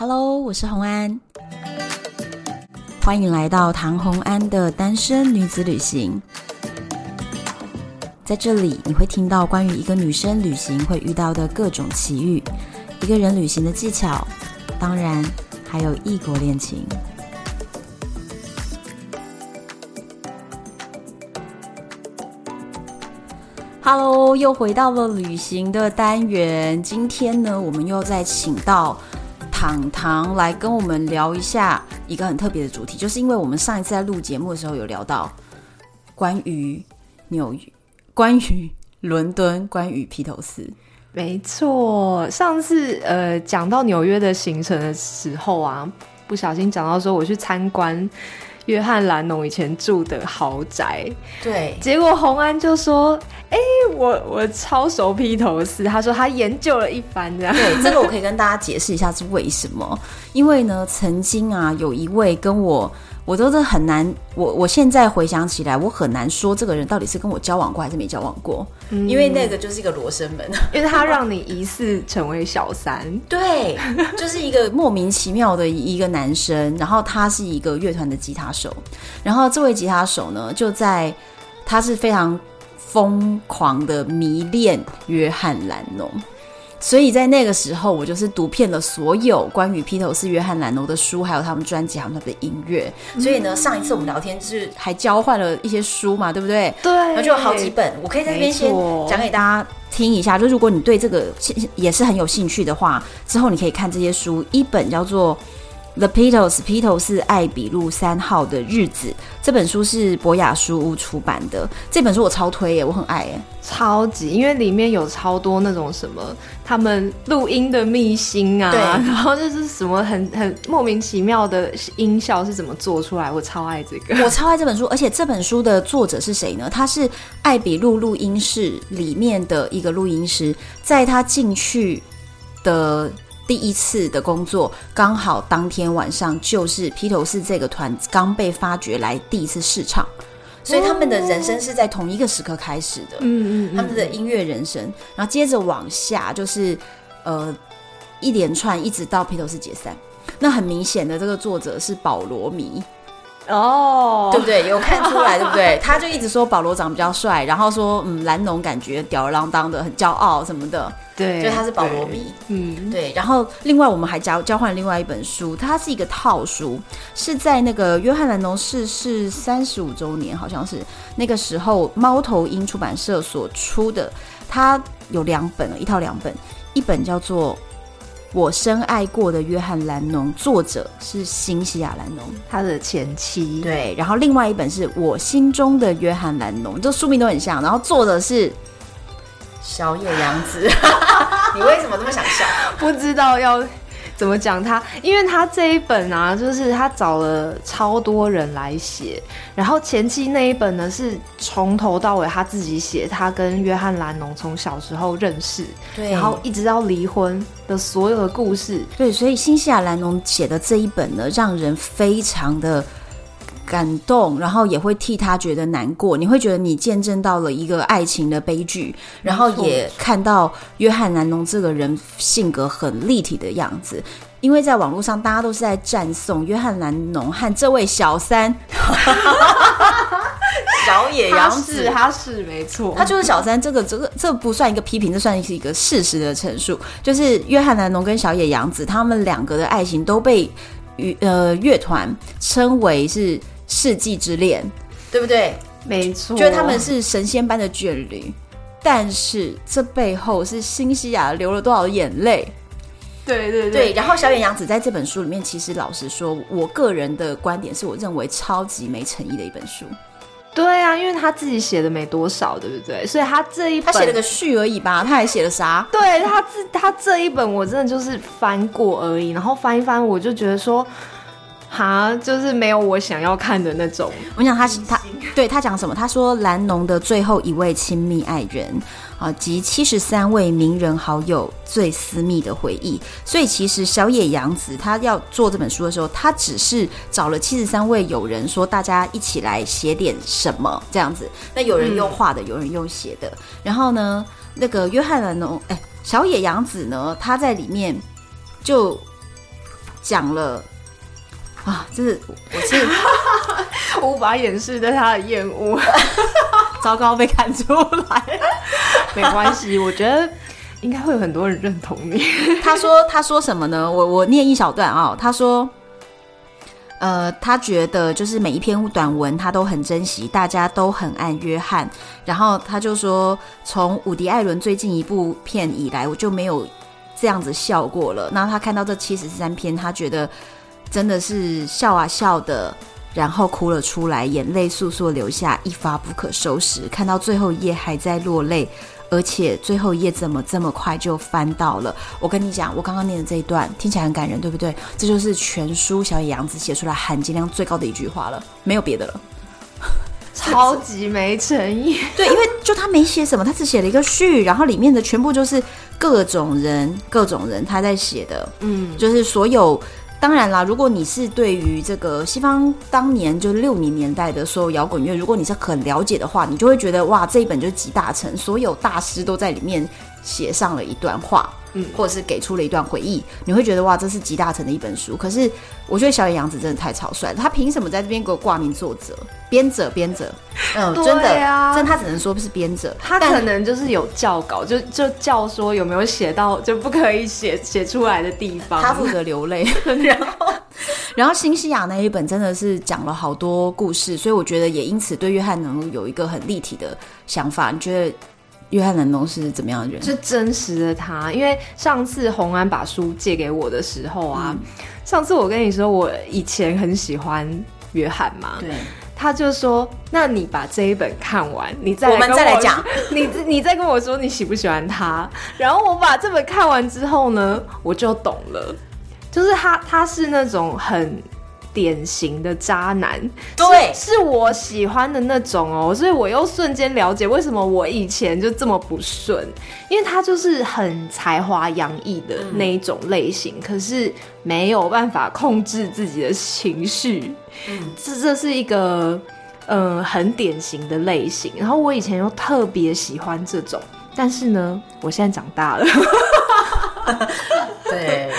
Hello，我是洪安，欢迎来到唐洪安的单身女子旅行。在这里，你会听到关于一个女生旅行会遇到的各种奇遇，一个人旅行的技巧，当然还有异国恋情。Hello，又回到了旅行的单元。今天呢，我们又再请到糖糖来跟我们聊一下一个很特别的主题，就是因为我们上一次在录节目的时候有聊到关于纽约、关于伦敦、关于披头士。没错，上次呃讲到纽约的行程的时候啊，不小心讲到说我去参观。约翰·兰农以前住的豪宅，对，结果洪安就说：“哎、欸，我我超熟披头士。”他说他研究了一番，这样。对，这个我可以跟大家解释一下是为什么？因为呢，曾经啊，有一位跟我。我都是很难，我我现在回想起来，我很难说这个人到底是跟我交往过还是没交往过，嗯、因为那个就是一个罗生门，因为他让你疑似成为小三，对，就是一个 莫名其妙的一个男生，然后他是一个乐团的吉他手，然后这位吉他手呢，就在他是非常疯狂的迷恋约翰·兰农。所以在那个时候，我就是读遍了所有关于披头士、约翰·兰农的书，还有他们专辑，还有他们的音乐。所以呢，上一次我们聊天是还交换了一些书嘛，对不对？对。然后就有好几本，我可以在这边先讲给大家听一下。就如果你对这个也是很有兴趣的话，之后你可以看这些书。一本叫做。The Beatles，披头士艾比路三号的日子这本书是博雅书屋出版的。这本书我超推耶，我很爱耶，超级，因为里面有超多那种什么他们录音的秘辛啊，然后就是什么很很莫名其妙的音效是怎么做出来，我超爱这个，我超爱这本书。而且这本书的作者是谁呢？他是艾比路录音室里面的一个录音师，在他进去的。第一次的工作刚好当天晚上就是披头士这个团刚被发掘来第一次试唱，所以他们的人生是在同一个时刻开始的。嗯嗯，他们的音乐人生，然后接着往下就是呃一连串一直到披头士解散。那很明显的，这个作者是保罗迷哦，对不对？有看出来对不对？他就一直说保罗长比较帅，然后说嗯蓝农感觉吊儿郎当的，很骄傲什么的。对，就他是保罗迷，嗯，对。然后另外我们还交交换另外一本书，它是一个套书，是在那个约翰兰农逝世三十五周年，好像是那个时候猫头鹰出版社所出的。它有两本，一套两本，一本叫做《我深爱过的约翰兰农》，作者是新西亚兰农，他的前妻。对，然后另外一本是我心中的约翰兰农，这书名都很像，然后作者是。小野洋子，你为什么这么想笑？不知道要怎么讲他，因为他这一本啊，就是他找了超多人来写，然后前期那一本呢是从头到尾他自己写，他跟约翰兰农从小时候认识，对，然后一直到离婚的所有的故事，对，所以新西亚兰农写的这一本呢，让人非常的。感动，然后也会替他觉得难过。你会觉得你见证到了一个爱情的悲剧，然后也看到约翰·南农这个人性格很立体的样子。因为在网络上，大家都是在赞颂约翰·兰农和这位小三 小野洋子，他是没错，他就是小三。这个这个这不算一个批评，这算是一个事实的陈述。就是约翰·兰农跟小野洋子他们两个的爱情都被呃乐团称为是。世纪之恋，对不对？没错，觉得他们是神仙般的眷侣，但是这背后是新西亚流了多少眼泪？对对对，对。然后小野洋子在这本书里面，其实老实说，我个人的观点是我认为超级没诚意的一本书。对啊，因为他自己写的没多少，对不对？所以他这一本他写了个序而已吧，他还写了啥？对他自他这一本我真的就是翻过而已，然后翻一翻，我就觉得说。哈，就是没有我想要看的那种。我想他他对他讲什么？他说蓝农的最后一位亲密爱人啊，及七十三位名人好友最私密的回忆。所以其实小野洋子他要做这本书的时候，他只是找了七十三位友人，说大家一起来写点什么这样子。那有人用画的，有人用写的。然后呢，那个约翰蓝农，哎，小野洋子呢，他在里面就。讲了啊，这是我是 无法掩饰对他的厌恶，糟糕被看出来，没关系，我觉得应该会有很多人认同你。他说他说什么呢？我我念一小段啊、哦，他说。呃，他觉得就是每一篇短文他都很珍惜，大家都很爱约翰。然后他就说，从伍迪·艾伦最近一部片以来，我就没有这样子笑过了。那他看到这七十三篇，他觉得真的是笑啊笑的，然后哭了出来，眼泪簌簌流下，一发不可收拾。看到最后一页还在落泪。而且最后一页怎么这么快就翻到了？我跟你讲，我刚刚念的这一段听起来很感人，对不对？这就是全书小野洋子写出来含金量最高的一句话了，没有别的了，超级没诚意。对，因为就他没写什么，他只写了一个序，然后里面的全部就是各种人，各种人他在写的，嗯，就是所有。当然啦，如果你是对于这个西方当年就六零年代的所有摇滚乐，如果你是很了解的话，你就会觉得哇，这一本就是集大成，所有大师都在里面写上了一段话。嗯，或者是给出了一段回忆，你会觉得哇，这是集大成的一本书。可是我觉得小野洋子真的太草率了，他凭什么在这边给我挂名作者、编者、编者？嗯，真的，真的他只能说是编者，他可能就是有教稿，就就叫说有没有写到就不可以写写出来的地方，他负责流泪。然后，然后新西亚那一本真的是讲了好多故事，所以我觉得也因此对约翰能有一个很立体的想法。你觉得？约翰·南东是怎么样的人？是真实的他，因为上次洪安把书借给我的时候啊，嗯、上次我跟你说我以前很喜欢约翰嘛，对，他就说，那你把这一本看完，你再我们再来讲，你你再跟我说你喜不喜欢他，然后我把这本看完之后呢，我就懂了，就是他他是那种很。典型的渣男，对，是我喜欢的那种哦，所以我又瞬间了解为什么我以前就这么不顺，因为他就是很才华洋溢的那一种类型，嗯、可是没有办法控制自己的情绪，嗯，这这是一个嗯、呃、很典型的类型，然后我以前又特别喜欢这种，但是呢，我现在长大了，对。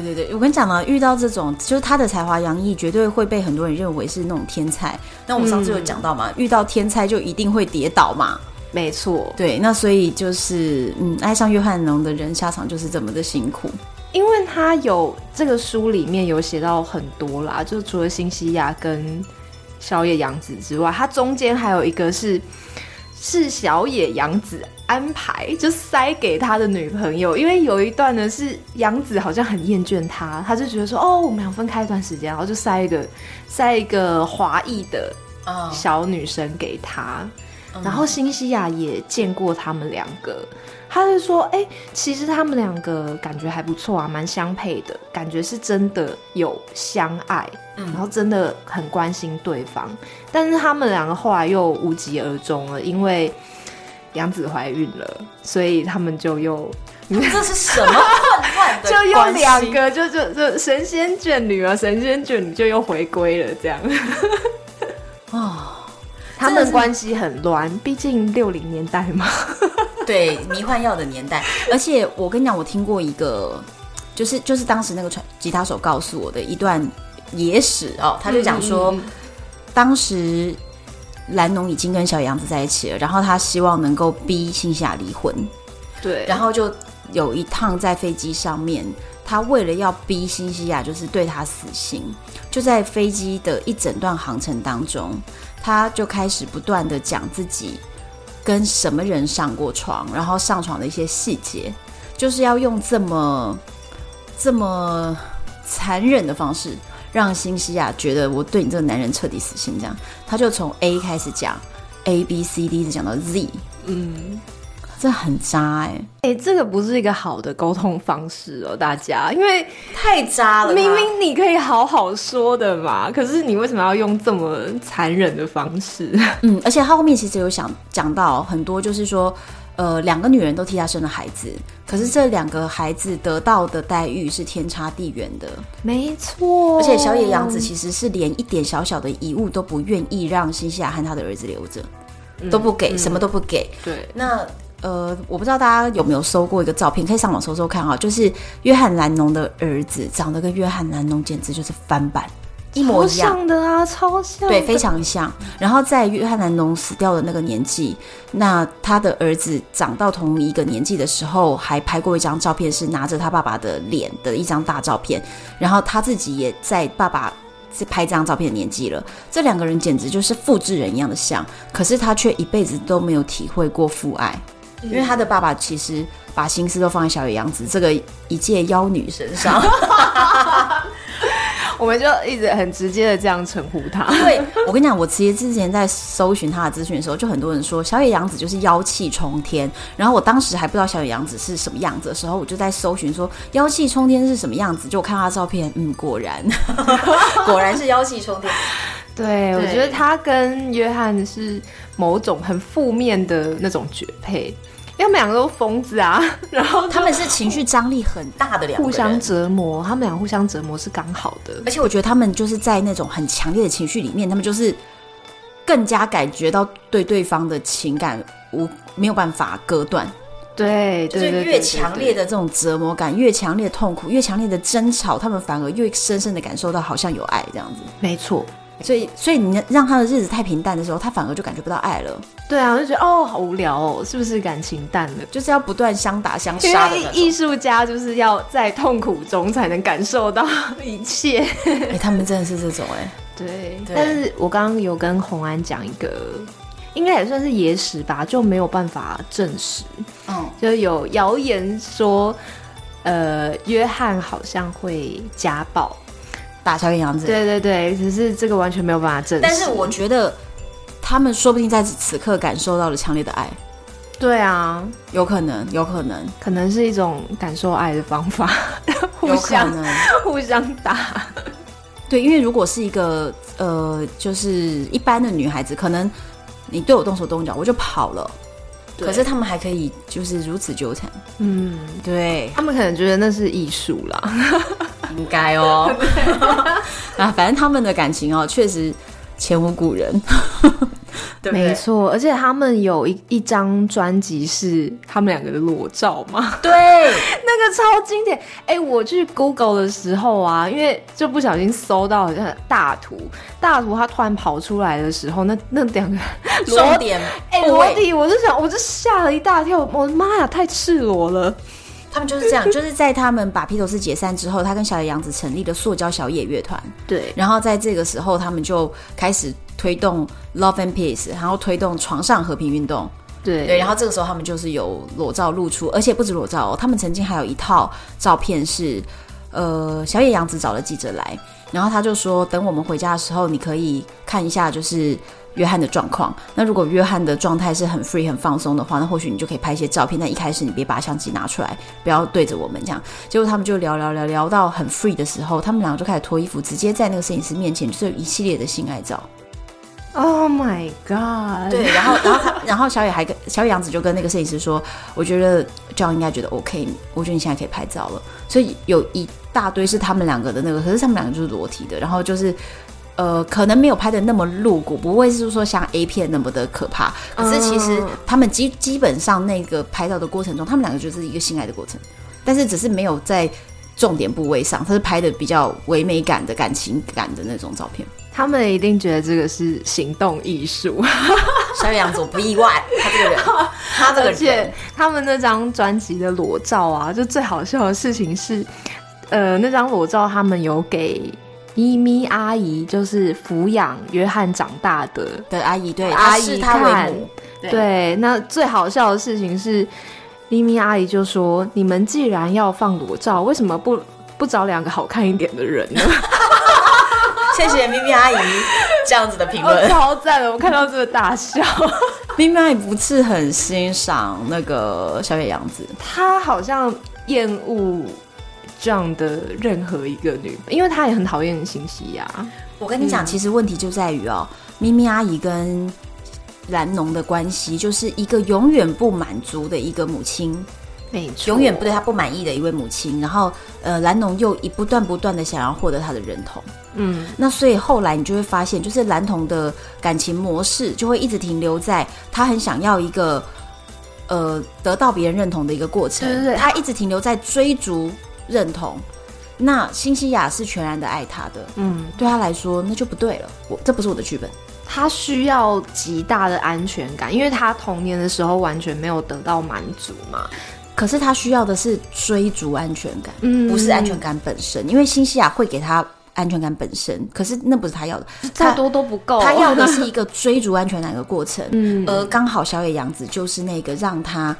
对对对，我跟你讲呢，遇到这种就是他的才华洋溢，绝对会被很多人认为是那种天才。那我们上次有讲到嘛，嗯、遇到天才就一定会跌倒嘛。没错，对，那所以就是嗯，爱上约翰农的人下场就是这么的辛苦，因为他有这个书里面有写到很多啦，就除了新西亚跟小野洋子之外，他中间还有一个是是小野洋子。安排就塞给他的女朋友，因为有一段呢是洋子好像很厌倦他，他就觉得说哦，我们俩分开一段时间，然后就塞一个塞一个华裔的小女生给他。Oh. 然后新西亚也见过他们两个，他就说哎、欸，其实他们两个感觉还不错啊，蛮相配的，感觉是真的有相爱，然后真的很关心对方。但是他们两个后来又无疾而终了，因为。杨子怀孕了，所以他们就又，这是什么混乱的？就又两个，就就就神仙眷侣啊，神仙眷侣就又回归了，这样。哦，他们关系很乱，毕竟六零年代嘛。对，迷幻药的年代。而且我跟你讲，我听过一个，就是就是当时那个传吉他手告诉我的一段野史哦，他就讲说，嗯、当时。蓝农已经跟小杨子在一起了，然后他希望能够逼新西亚离婚，对，然后就有一趟在飞机上面，他为了要逼新西亚就是对他死心，就在飞机的一整段航程当中，他就开始不断的讲自己跟什么人上过床，然后上床的一些细节，就是要用这么这么残忍的方式。让新西亚觉得我对你这个男人彻底死心，这样他就从 A 开始讲，A B C D 一直讲到 Z，嗯，这很渣哎、欸，哎、欸，这个不是一个好的沟通方式哦，大家，因为太渣了，明明你可以好好说的嘛，可是你为什么要用这么残忍的方式？嗯，而且他后面其实有想讲到很多，就是说。呃，两个女人都替他生了孩子，可是这两个孩子得到的待遇是天差地远的。没错，而且小野洋子其实是连一点小小的遗物都不愿意让新西亚和他的儿子留着，嗯、都不给，嗯、什么都不给。对，那呃，我不知道大家有没有搜过一个照片，可以上网搜搜看啊。就是约翰·兰农的儿子长得跟约翰·兰农简直就是翻版，一模一样的啊，超像，对，非常像。然后在约翰·兰农死掉的那个年纪，那他的儿子长到同一个年纪的时候，还拍过一张照片，是拿着他爸爸的脸的一张大照片。然后他自己也在爸爸是拍这张照片的年纪了。这两个人简直就是复制人一样的像，可是他却一辈子都没有体会过父爱。因为他的爸爸其实把心思都放在小野洋子这个一介妖女身上，我们就一直很直接的这样称呼他。对，我跟你讲，我其实之前在搜寻他的资讯的时候，就很多人说小野洋子就是妖气冲天。然后我当时还不知道小野洋子是什么样子的时候，我就在搜寻说妖气冲天是什么样子。就我看他的照片，嗯，果然，果然是妖气冲天。对，对，我觉得他跟约翰是某种很负面的那种绝配。因为他们两个都疯子啊，然后他们是情绪张力很大的两个人，互相折磨。他们俩互相折磨是刚好的，而且我觉得他们就是在那种很强烈的情绪里面，他们就是更加感觉到对对方的情感无没有办法割断。对，就是越强烈的这种折磨感，越强烈的痛苦，越强烈的争吵，他们反而越深深的感受到好像有爱这样子。没错。所以，所以你让他的日子太平淡的时候，他反而就感觉不到爱了。对啊，我就觉得哦，好无聊哦，是不是感情淡了？就是要不断相打相杀的。艺术家就是要在痛苦中才能感受到一切。哎、欸，他们真的是这种哎、欸。对，对。但是我刚刚有跟红安讲一个，应该也算是野史吧，就没有办法证实。嗯，就有谣言说，呃，约翰好像会家暴。打小野洋子，对对对，只是这个完全没有办法证实。但是我觉得他们说不定在此刻感受到了强烈的爱。对啊，有可能，有可能，可能是一种感受爱的方法，互相互相打。对，因为如果是一个呃，就是一般的女孩子，可能你对我动手动脚，我就跑了。可是他们还可以就是如此纠缠。嗯，对，他们可能觉得那是艺术啦。应该哦，啊，反正他们的感情哦，确实前无古人，对不对？没错，而且他们有一一张专辑是他们两个的裸照嘛，对，那个超经典。哎、欸，我去 Google 的时候啊，因为就不小心搜到好像大图，大图他突然跑出来的时候，那那两个裸点，哎，裸体，我就想，我就吓了一大跳，我的妈呀，太赤裸了。他们就是这样，就是在他们把披头士解散之后，他跟小野洋子成立了塑胶小野乐团。对，然后在这个时候，他们就开始推动 Love and Peace，然后推动床上和平运动。对对，然后这个时候他们就是有裸照露出，而且不止裸照哦，他们曾经还有一套照片是，呃，小野洋子找了记者来，然后他就说，等我们回家的时候，你可以看一下，就是。约翰的状况，那如果约翰的状态是很 free 很放松的话，那或许你就可以拍一些照片。但一开始你别把相机拿出来，不要对着我们这样。结果他们就聊聊聊聊到很 free 的时候，他们两个就开始脱衣服，直接在那个摄影师面前就是一系列的性爱照。Oh my god！对，然后然后他然后小野还跟小野洋子就跟那个摄影师说：“我觉得这样应该觉得 OK，我觉得你现在可以拍照了。”所以有一大堆是他们两个的那个，可是他们两个就是裸体的，然后就是。呃，可能没有拍的那么露骨，不会是说像 A 片那么的可怕。可是其实他们基基本上那个拍照的过程中，他们两个就是一个性爱的过程，但是只是没有在重点部位上，他是拍的比较唯美感的感情感的那种照片。他们一定觉得这个是行动艺术。小野洋子不意外，他这个人，他这个人，而且他们那张专辑的裸照啊，就最好笑的事情是，呃，那张裸照他们有给。咪咪阿姨就是抚养约翰长大的的阿姨，对，阿姨他为母。对，对，那最好笑的事情是，咪咪阿姨就说：“你们既然要放裸照，为什么不不找两个好看一点的人呢？” 谢谢咪咪阿姨这样子的评论，超赞的！我看到这个大笑。咪咪阿姨不是很欣赏那个小野洋子，她好像厌恶。这样的任何一个女，因为她也很讨厌新西亚。我跟你讲，嗯，其实问题就在于哦，咪咪阿姨跟兰农的关系，就是一个永远不满足的一个母亲，永远不对她不满意的一位母亲。然后，呃，兰农又一不断不断的想要获得她的认同，嗯，那所以后来你就会发现，就是蓝童的感情模式就会一直停留在他很想要一个。呃得到别人认同的一个过程。对对对，他一直停留在追逐认同。那新西亚是全然的爱他的，嗯，对他来说那就不对了。我这不是我的剧本。他需要极大的安全感，因为他童年的时候完全没有得到满足嘛。可是他需要的是追逐安全感，嗯，不是安全感本身。因为新西亚会给他安全感本身，可是那不是他要的，再多都不够。他要的是一个追逐安全感的过程，嗯，而刚好小野洋子就是那个让他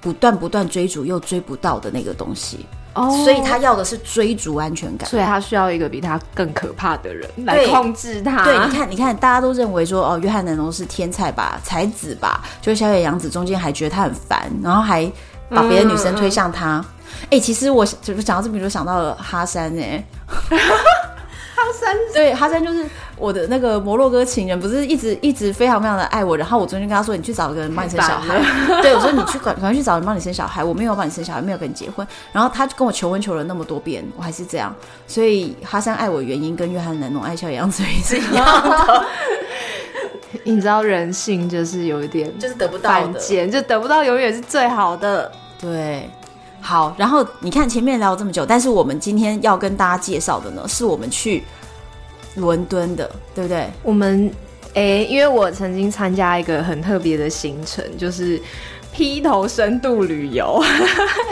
不断不断追逐又追不到的那个东西。哦，所以他要的是追逐安全感，所以他需要一个比他更可怕的人来控制他。对，你看，你看，大家都认为说，哦，约翰南农是天才吧，才子吧，就小野洋子中间还觉得他很烦，然后还把别的女生推向他。哎、嗯欸，其实我就是讲到这边就想到了哈山哎、欸。哈山对哈山就是我的那个摩洛哥情人，不是一直一直非常非常的爱我。然后我昨天跟他说：“你去找一个人帮你生小孩。” 对，我说：“你去赶赶快去找人帮你生小孩。”我没有帮你生小孩，没有跟你结婚。然后他就跟我求婚求了那么多遍，我还是这样。所以哈山爱我的原因跟约翰南农爱小杨子是一样的。你知道人性就是有一点就是得不到的，就得不到永远是最好的。对。好，然后你看前面聊了这么久，但是我们今天要跟大家介绍的呢，是我们去伦敦的，对不对？我们诶，因为我曾经参加一个很特别的行程，就是披头深度旅游，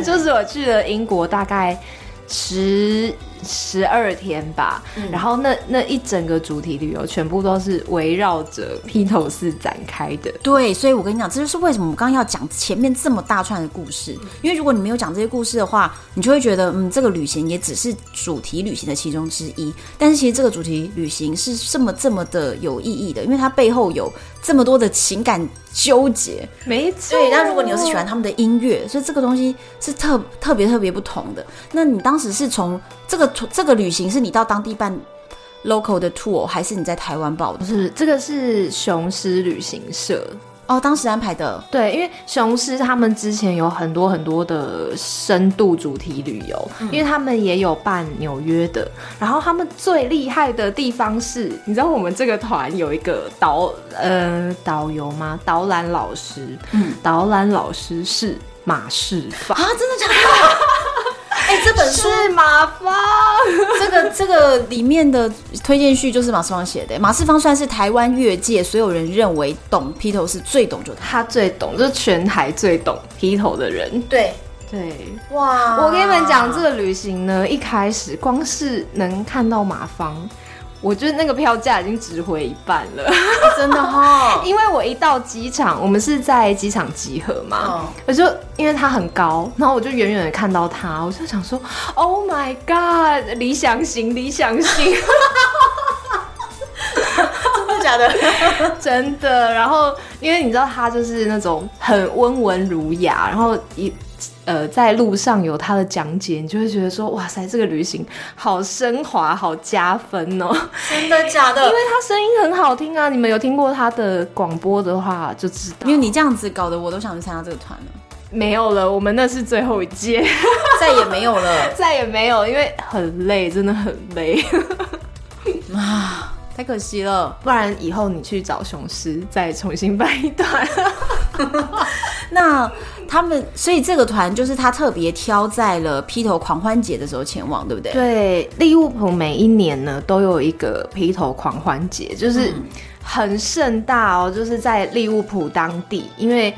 就是我去了英国，大概十。十二天吧，嗯、然后那那一整个主题旅游全部都是围绕着披头士展开的。对，所以我跟你讲，这就是为什么我们刚刚要讲前面这么大串的故事。因为如果你没有讲这些故事的话，你就会觉得，嗯，这个旅行也只是主题旅行的其中之一。但是其实这个主题旅行是这么这么的有意义的，因为它背后有这么多的情感纠结。没错。对，那如果你又是喜欢他们的音乐，所以这个东西是特特别特别不同的。那你当时是从这个。这个旅行是你到当地办 local 的 tour，还是你在台湾报的？是这个是雄狮旅行社哦，当时安排的。对，因为雄狮他们之前有很多很多的深度主题旅游，嗯、因为他们也有办纽约的。然后他们最厉害的地方是，你知道我们这个团有一个导呃导游吗？导览老师，嗯，导览老师是马世芳啊，真的假的？哎、欸，这本书是马芳，这个这个里面的推荐序就是马世芳写的。马世芳算是台湾乐界所有人认为懂披头士最懂，就他，他最懂，就是全台最懂披头的人。对对，哇！我跟你们讲，这个旅行呢，一开始光是能看到马芳。我觉得那个票价已经值回一半了，欸、真的哈、哦！因为我一到机场，我们是在机场集合嘛，哦、我就因为它很高，然后我就远远的看到它，我就想说，Oh my God，理想型，理想型，真的假的？真的。然后因为你知道它就是那种很温文儒雅，然后一。呃，在路上有他的讲解，你就会觉得说，哇塞，这个旅行好升华，好加分哦！真的假的？因为他声音很好听啊，你们有听过他的广播的话就知道。因为你这样子搞得，我都想去参加这个团了。没有了，我们那是最后一届，再也没有了，再也没有，因为很累，真的很累啊，太可惜了。不然以后你去找雄狮，再重新办一段。那他们，所以这个团就是他特别挑在了披头狂欢节的时候前往，对不对？对，利物浦每一年呢都有一个披头狂欢节，就是很盛大哦，就是在利物浦当地。因为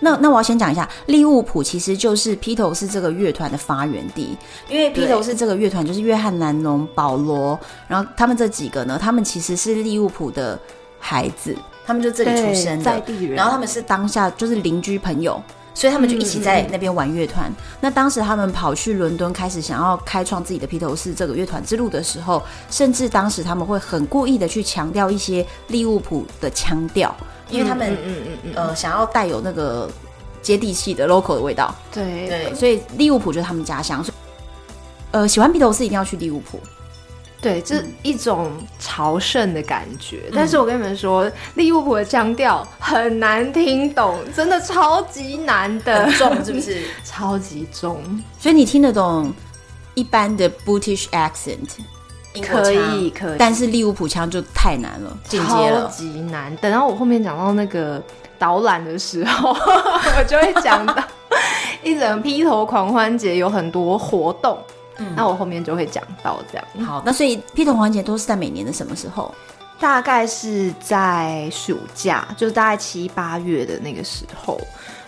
那那我要先讲一下，利物浦其实就是披头士这个乐团的发源地，因为披头士这个乐团就是约翰南农、保罗，然后他们这几个呢，他们其实是利物浦的孩子。他们就这里出生的，在地人，然后他们是当下就是邻居朋友，所以他们就一起在那边玩乐团。嗯嗯、那当时他们跑去伦敦，开始想要开创自己的披头士这个乐团之路的时候，甚至当时他们会很故意的去强调一些利物浦的腔调，因为他们嗯嗯嗯，嗯呃想要带有那个接地气的 local 的味道。对对，所以利物浦就是他们家乡。呃，喜欢披头士一定要去利物浦。对，这一种朝圣的感觉。嗯、但是我跟你们说，利物浦的腔调很难听懂，真的超级难的，重是不是？超级重。所以你听得懂一般的 British accent？可以，可以。但是利物浦腔就太难了，进阶了，超级难。等到我后面讲到那个导览的时候，我就会讲到 一整披头狂欢节有很多活动，嗯，那我后面就会讲到这样。好，那所以披头狂欢节都是在每年的什么时候？大概是在暑假，就是大概七八月的那个时候。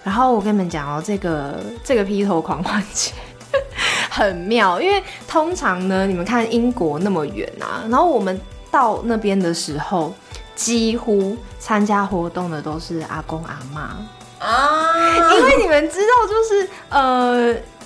然后我跟你们讲哦，这个这个披头狂欢节 很妙，因为通常呢，你们看英国那么远啊，然后我们到那边的时候，几乎参加活动的都是阿公阿妈啊，因为你们知道，就是呃。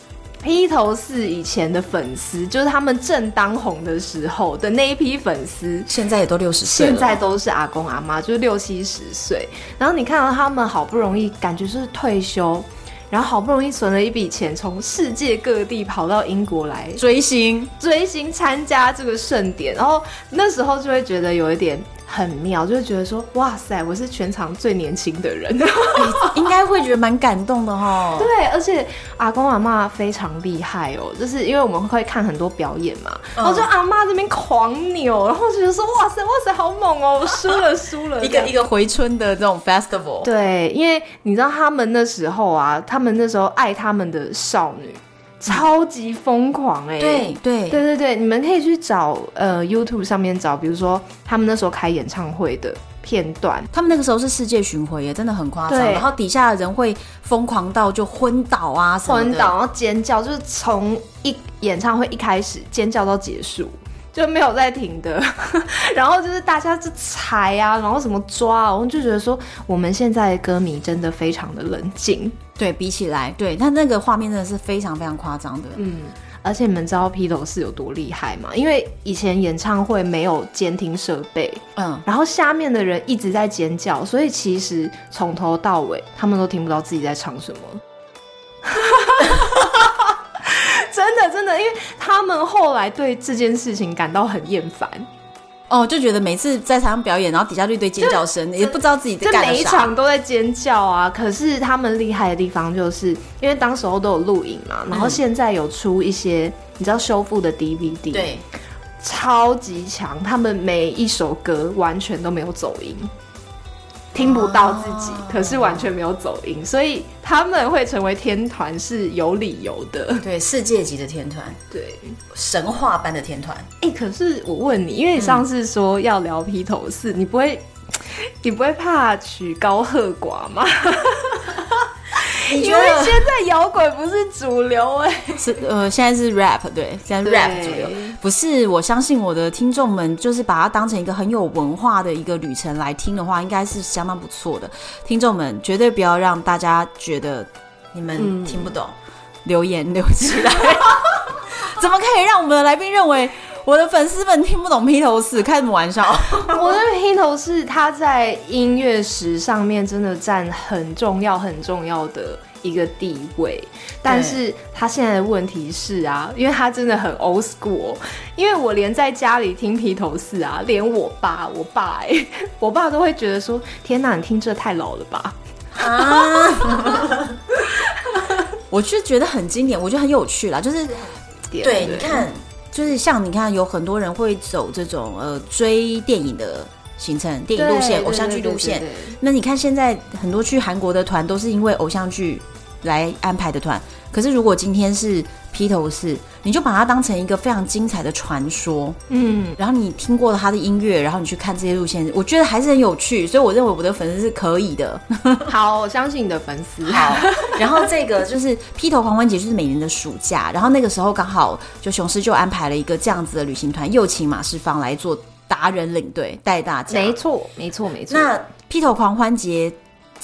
披头士以前的粉丝，就是他们正当红的时候的那一批粉丝，现在也都六十岁，现在都是阿公阿妈，就是六七十岁。然后你看到他们好不容易，感觉是退休，然后好不容易存了一笔钱，从世界各地跑到英国来追星，追星参加这个盛典，然后那时候就会觉得有一点。很妙，就会觉得说，哇塞，我是全场最年轻的人，应该会觉得蛮感动的哈。对，而且阿公阿妈非常厉害哦，就是因为我们会看很多表演嘛，嗯、然后就阿妈这边狂扭，然后觉得说，哇塞，哇塞，好猛哦，我输了，输了，一个一个回春的这种 festival。对，因为你知道他们那时候啊，他们那时候爱他们的少女。超级疯狂哎、欸！对对对对对，你们可以去找呃 YouTube 上面找，比如说他们那时候开演唱会的片段，他们那个时候是世界巡回耶，真的很夸张。然后底下的人会疯狂到就昏倒啊什么的，昏倒然后尖叫，就是从一演唱会一开始尖叫到结束。就没有在停的，然后就是大家就踩啊，然后什么抓，啊我们就觉得说，我们现在的歌迷真的非常的冷静，对比起来，对，他那个画面真的是非常非常夸张的，嗯，而且你们知道披头士有多厉害吗？因为以前演唱会没有监听设备，嗯，然后下面的人一直在尖叫，所以其实从头到尾他们都听不到自己在唱什么。真的真的，因为他们后来对这件事情感到很厌烦，哦，就觉得每次在台上表演，然后底下就一堆尖叫声，也不知道自己在干啥。这每一场都在尖叫啊！可是他们厉害的地方，就是因为当时候都有录影嘛，然后现在有出一些、嗯、你知道修复的 DVD，对，超级强，他们每一首歌完全都没有走音。听不到自己，可是完全没有走音，所以他们会成为天团是有理由的。对，世界级的天团，对，神话般的天团。哎、欸，可是我问你，因为你上次说要聊披头士，你不会，你不会怕曲高和寡吗？因为现在摇滚不是主流哎、欸，是呃，现在是 rap 对，现在 rap 主流，不是。我相信我的听众们就是把它当成一个很有文化的一个旅程来听的话，应该是相当不错的。听众们绝对不要让大家觉得你们听不懂，嗯、留言留起来。怎么可以让我们的来宾认为我的粉丝们听不懂披头士？开什么玩笑？我的披头士他在音乐史上面真的占很重要、很重要的一个地位，但是他现在的问题是啊，因为他真的很 old school，因为我连在家里听披头士啊，连我爸、我爸哎、欸，我爸都会觉得说：“天哪，你听这太老了吧？”啊，我就觉得很经典，我觉得很有趣啦，就是对，对，你看，就是像你看，有很多人会走这种呃追电影的。行程电影路线、偶像剧路线，那你看现在很多去韩国的团都是因为偶像剧来安排的团。可是如果今天是披头士，你就把它当成一个非常精彩的传说，嗯，然后你听过了他的音乐，然后你去看这些路线，我觉得还是很有趣。所以我认为我的粉丝是可以的。好，我相信你的粉丝。好，然后这个就是披头狂欢节，就是每年的暑假，然后那个时候刚好就雄狮就安排了一个这样子的旅行团，又请马世芳来做。达人领队带大家，没错，没错，没错。那披头狂欢节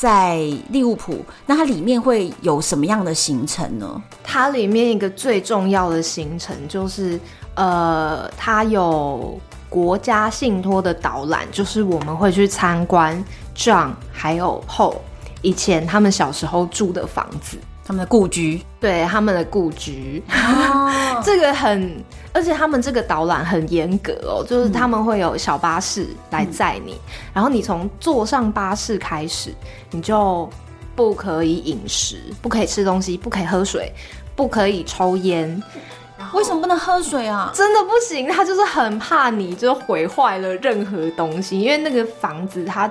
在利物浦，那它里面会有什么样的行程呢？它里面一个最重要的行程就是，呃，它有国家信托的导览，就是我们会去参观 John 还有 Paul 以前他们小时候住的房子。他们的故居，对，他们的故居，哦、这个很，而且他们这个导览很严格哦，就是他们会有小巴士来载你，嗯、然后你从坐上巴士开始，你就不可以饮食，不可以吃东西，不可以喝水，不可以抽烟。为什么不能喝水啊？真的不行，他就是很怕你就毁坏了任何东西，因为那个房子它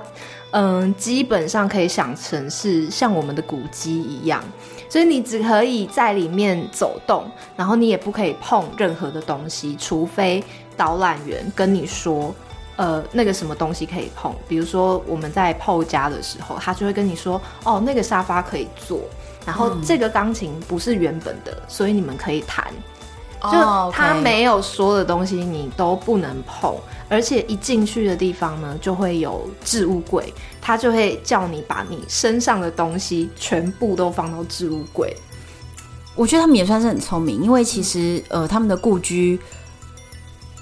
嗯，基本上可以想成是像我们的古迹一样，所以你只可以在里面走动，然后你也不可以碰任何的东西，除非导览员跟你说，呃，那个什么东西可以碰。比如说我们在泡家的时候，他就会跟你说，哦，那个沙发可以坐，然后这个钢琴不是原本的，所以你们可以弹。就他没有说的东西，你都不能碰，而且一进去的地方呢，就会有置物柜，他就会叫你把你身上的东西全部都放到置物柜。我觉得他们也算是很聪明，因为其实呃，他们的故居。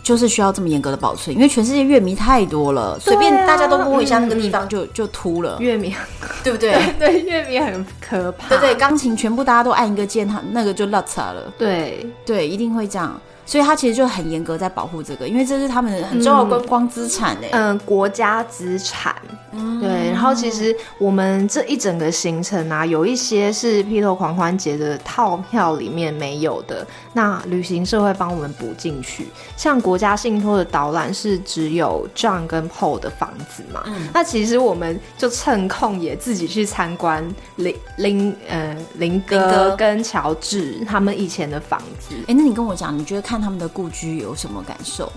就是需要这么严格的保存，因为全世界乐迷太多了，随、啊、便大家都摸一下那个地方就、嗯、就秃了。乐迷，对不对？对，乐迷很可怕。对对，钢琴全部大家都按一个键，它那个就落差了。对对，一定会这样。所以他其实就很严格在保护这个，因为这是他们很重要的观光资产嘞。嗯，国家资产。嗯，对。然后其实我们这一整个行程啊，有一些是披头狂欢节的套票里面没有的，那旅行社会帮我们补进去。像国家信托的导览是只有 John 跟 Paul 的房子嘛，嗯，那其实我们就趁空也自己去参观林林呃林哥跟乔治他们以前的房子。哎，那你跟我讲，你觉得看？他们的故居有什么感受？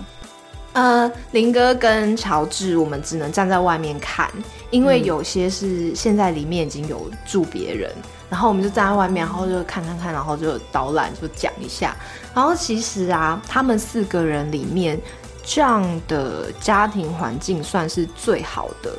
呃，林哥跟乔治，我们只能站在外面看，因为有些是现在里面已经有住别人，嗯，然后我们就站在外面，然后就看看看，然后就导览就讲一下。然后其实啊，他们四个人里面这样的家庭环境算是最好的。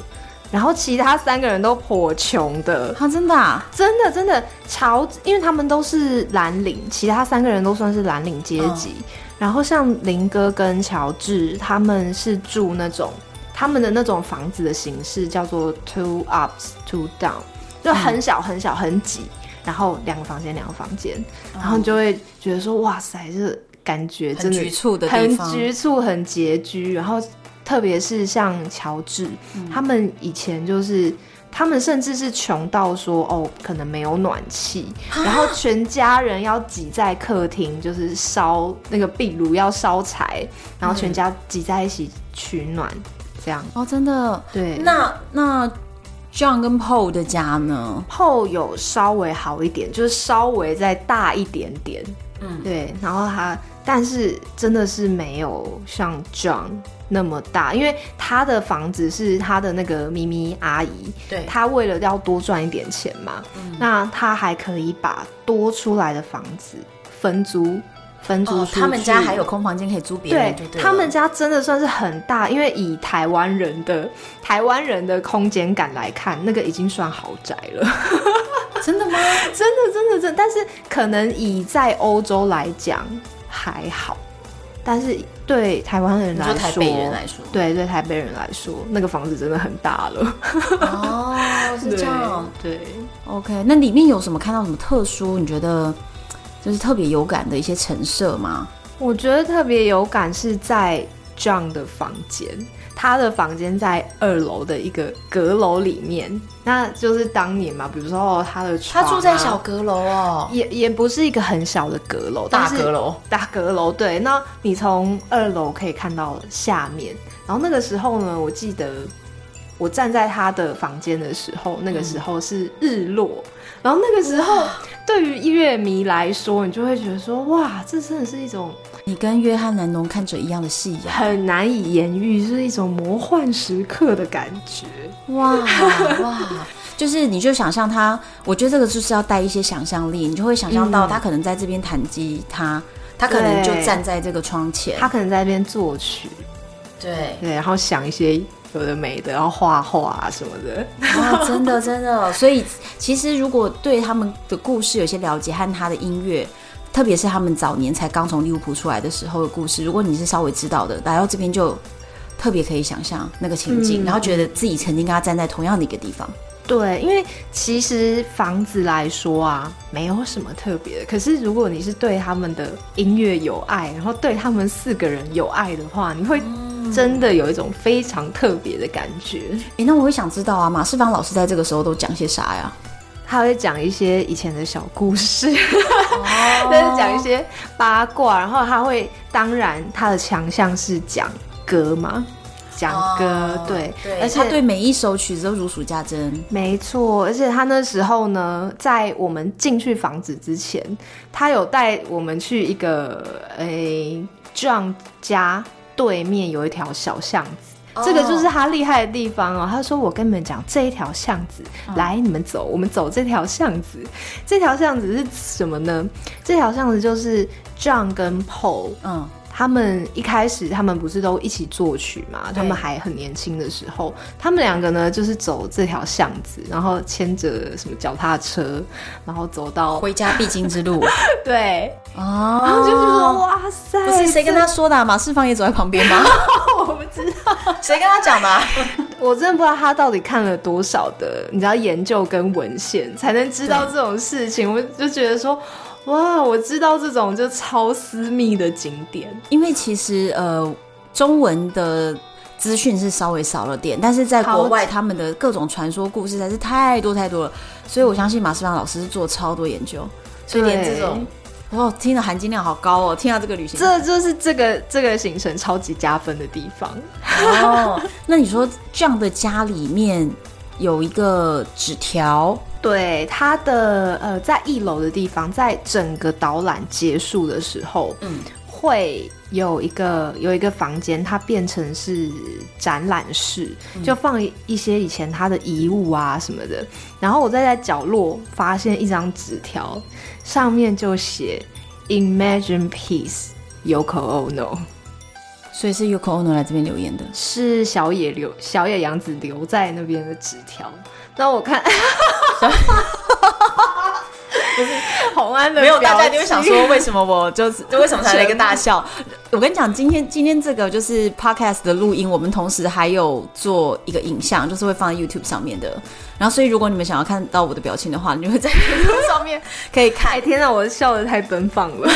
然后其他三个人都颇穷的，啊、真的啊，真的真的，乔，因为他们都是蓝领，其他三个人都算是蓝领阶级。哦、然后像林哥跟乔治，他们是住那种他们的那种房子的形式叫做 two ups two down，就很小很小很挤，然后两个房间两个房间，然后你就会觉得说哇塞，这感觉真的很局促的地方，很局促很拮据，然后。特别是像乔治、嗯，他们以前就是，他们甚至是穷到说，哦，可能没有暖气，然后全家人要挤在客厅，就是烧那个壁炉要烧柴，然后全家挤在一起取暖，这样。哦，真的？对。那那 John 跟 Paul 的家呢？Paul 有稍微好一点，就是稍微再大一点点。嗯，对。然后他，但是真的是没有像 John。那么大，因为他的房子是他的那个咪咪阿姨，对，他为了要多赚一点钱嘛，嗯，那他还可以把多出来的房子分租，分租，哦，他们家还有空房间可以租别人，对，对，他们家真的算是很大，因为以台湾人的台湾人的空间感来看，那个已经算豪宅了。真的吗？真的，真的，真的，但是可能以在欧洲来讲还好。但是对台湾人来说，台北人来说，对对台北人来说，那个房子真的很大了。哦，是这样。对，对，OK。那里面有什么看到什么特殊？你觉得就是特别有感的一些陈设吗？我觉得特别有感是在 John 的房间。他的房间在二楼的一个阁楼里面，那就是当年嘛，比如说哦，他的床、啊、他住在小阁楼哦，也也不是一个很小的阁楼，大阁楼，大阁楼。对，那你从二楼可以看到下面，然后那个时候呢，我记得我站在他的房间的时候，那个时候是日落，嗯、然后那个时候对于乐迷来说，你就会觉得说，哇，这真的是一种。你跟约翰南农看着一样的戏呀，很难以言喻，是一种魔幻时刻的感觉。哇 哇，就是你就想象他，我觉得这个就是要带一些想象力，你就会想象到他可能在这边弹吉他，嗯，他可能就站在这个窗前，他可能在那边作曲，对对，然后想一些有的没的，然后画画啊什么的。哇，真的真的，所以其实如果对他们的故事有些了解，和他的音乐。特别是他们早年才刚从利物浦出来的时候的故事，如果你是稍微知道的，来到这边就特别可以想象那个情景，嗯，然后觉得自己曾经跟他站在同样的一个地方。对，因为其实房子来说啊，没有什么特别的。可是如果你是对他们的音乐有爱，然后对他们四个人有爱的话，你会真的有一种非常特别的感觉。哎、嗯欸，那我会想知道啊，马世芳老师在这个时候都讲些啥呀？他会讲一些以前的小故事，哦，就是讲一些八卦，然后他会，当然他的强项是讲歌嘛，讲歌，哦、对，对，而且他对每一首曲子都如数家珍。没错，而且他那时候呢，在我们进去房子之前，他有带我们去一个诶 John 家对面有一条小巷子。这个就是他厉害的地方哦。他说：“我跟你们讲，这一条巷子，嗯、来，你们走，我们走这条巷子。这条巷子是什么呢？这条巷子就是 John 跟 Paul，嗯。”他们一开始，他们不是都一起作曲嘛？他们还很年轻的时候，他们两个呢，就是走这条巷子，然后牵着什么脚踏车，然后走到回家必经之路。对，哦，然后就说哇塞，不是谁跟他说的？马世芳也走在旁边吗？我不知道，谁跟他讲的？我真的不知道他到底看了多少的，你知道研究跟文献，才能知道这种事情。我就觉得说。哇，我知道这种就超私密的景点，因为其实呃，中文的资讯是稍微少了点，但是在国外他们的各种传说故事还是太多太多了，所以我相信马世芳老师是做超多研究，所以连这种哦，听的含金量好高哦，听到这个旅行，这就是这个这个行程超级加分的地方。哦。那你说这样的家里面有一个纸条。对，它的呃，在一楼的地方，在整个导览结束的时候，嗯，会有一个有一个房间，它变成是展览室，嗯，就放一些以前他的遗物啊什么的。然后我再在角落发现一张纸条，上面就写 “Imagine Peace, Yoko Ono”，所以是 Yuko Ono 来这边留言的，是小野留小野洋子留在那边的纸条。那我看。不是红安的，没有大家一定会想说，为什么我就是就为什么才来一个大笑？我跟你讲，今天今天这个就是 podcast 的录音，我们同时还有做一个影像，就是会放在 YouTube 上面的。然后，所以如果你们想要看到我的表情的话，你就会在 YouTube 上面可以看。天哪，我笑的太奔放了！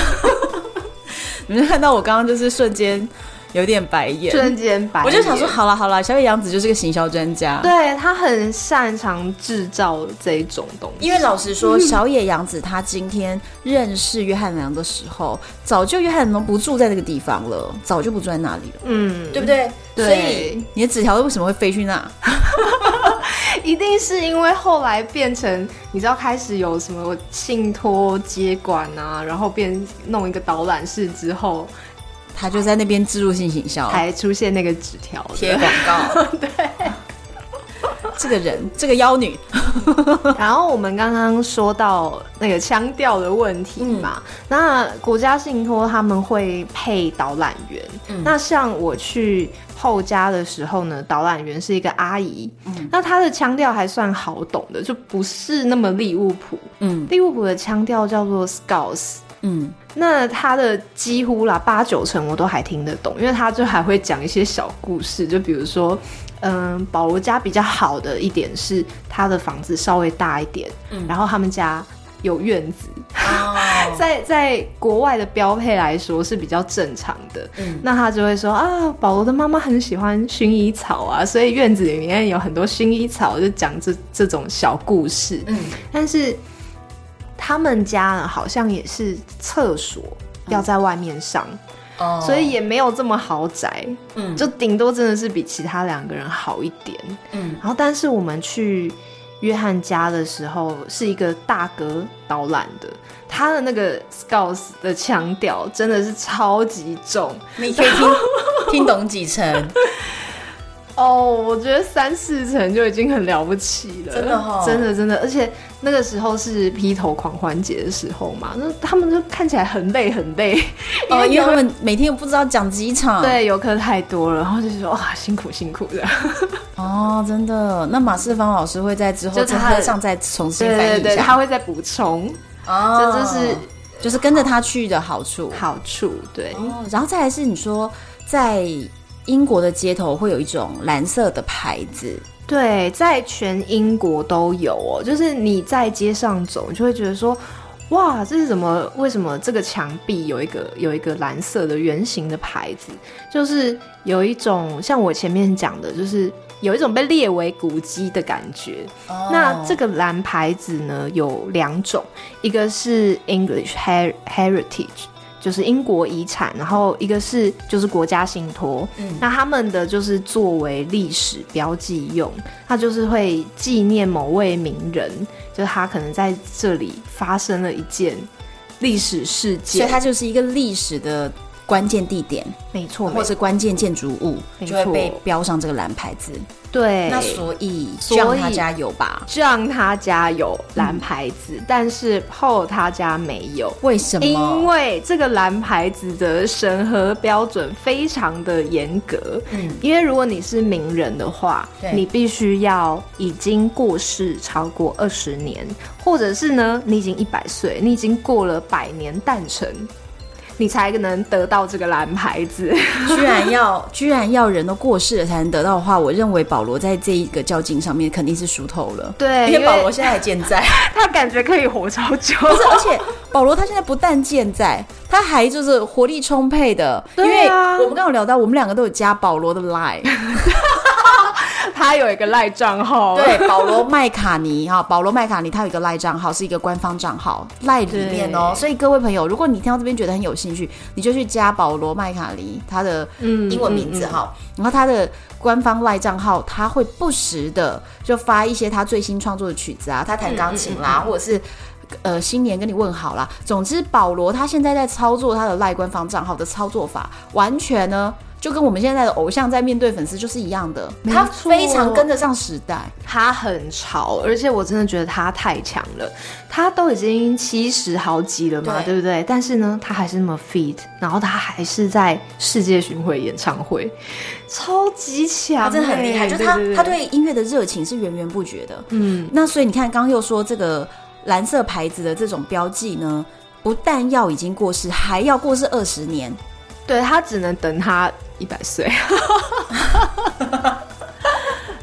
你们看到我刚刚就是瞬间。有点白眼，瞬间白眼。我就想说，好了好了，小野洋子就是个行销专家，对，他很擅长制造这一种东西。因为老实说，嗯、小野洋子他今天认识约翰良的时候，早就约翰良不住在那个地方了，早就不住在那里了，嗯，对不对？对。所以你的纸条为什么会飞去那？一定是因为后来变成，你知道，开始有什么信托接管啊，然后变弄一个导览室之后。他就在那边置入性行销，还出现那个纸条贴广告。对，这个人，这个妖女。然后我们刚刚说到那个腔调的问题嘛，嗯、那国家信托他们会配导览员。嗯、那像我去后家的时候呢，导览员是一个阿姨。嗯、那她的腔调还算好懂的，就不是那么利物浦。嗯，利物浦的腔调叫做 Scouse。嗯。那他的几乎啦八九成我都还听得懂，因为他就还会讲一些小故事，就比如说，嗯，保罗家比较好的一点是他的房子稍微大一点，嗯，然后他们家有院子，哦、在在国外的标配来说是比较正常的，嗯，那他就会说啊，保罗的妈妈很喜欢薰衣草啊，所以院子里面有很多薰衣草，就讲这这种小故事，嗯，但是。他们家呢，好像也是厕所要在外面上，嗯、所以也没有这么豪宅，嗯，就顶多真的是比其他两个人好一点，嗯。然后，但是我们去约翰家的时候，是一个大哥导览的，他的那个 Scouse 的腔调真的是超级重，你可以听 听懂几成？哦，oh, 我觉得三四成就已经很了不起了，真的哈、哦，真的真的，而且那个时候是披头狂欢节的时候嘛，那他们就看起来很累很累，因 为因为他们每天又不知道讲几场，对，游客太多了，然后就说哇辛苦辛苦的，哦，真的，那马世芳老师会在之后在课上再重新翻译一下，他会再补充，哦，这就是就是跟着他去的好处，好处对、哦，然后再来是你说在。英国的街头会有一种蓝色的牌子，对，在全英国都有哦。就是你在街上走，你就会觉得说，哇，这是怎么？为什么这个墙壁有一个有一个蓝色的圆形的牌子？就是有一种像我前面讲的，就是有一种被列为古迹的感觉。Oh. 那这个蓝牌子呢，有两种，一个是 English Heritage。就是英国遗产，然后一个是就是国家信托。嗯，那他们的就是作为历史标记用，它就是会纪念某位名人，就是他可能在这里发生了一件历史事件，所以它就是一个历史的。关键地点，没错，或是关键建筑物，就会被标上这个蓝牌子。对，那所以，所以他家有吧？John 他家有蓝牌子，嗯、但是 Paul 他家没有。为什么？因为这个蓝牌子的审核标准非常的严格。嗯，因为如果你是名人的话，你必须要已经过世超过二十年，或者是呢，你已经一百岁，你已经过了百年诞辰。你才能得到这个蓝牌子，居然要居然要人都过世了才能得到的话，我认为保罗在这一个较劲上面肯定是输透了。对，因为保罗现在还健在，他感觉可以活超久。不是，而且保罗他现在不但健在，他还就是活力充沛的。对啊，因为我们刚刚聊到，我们两个都有加保罗的 line。他有一个赖账号，对，保罗麦卡尼哈，保罗麦卡尼他有一个赖账号，是一个官方账号，赖里面哦。所以各位朋友，如果你听到这边觉得很有兴趣，你就去加保罗麦卡尼他的英文名字哈，嗯嗯嗯、然后他的官方赖账号，他会不时的就发一些他最新创作的曲子啊，他弹钢琴啦，或者是呃新年跟你问好啦。总之，保罗他现在在操作他的赖官方账号的操作法，完全呢。就跟我们现在的偶像在面对粉丝就是一样的，他非常跟得上时代，他很潮，而且我真的觉得他太强了。他都已经七十好几了嘛，对，对不对？但是呢，他还是那么 fit，然后他还是在世界巡回演唱会，超级强，他真的很厉害。就他，他对音乐的热情是源源不绝的。嗯，那所以你看，刚刚又说这个蓝色牌子的这种标记呢，不但要已经过世，还要过世二十年。对，他只能等他。一百岁，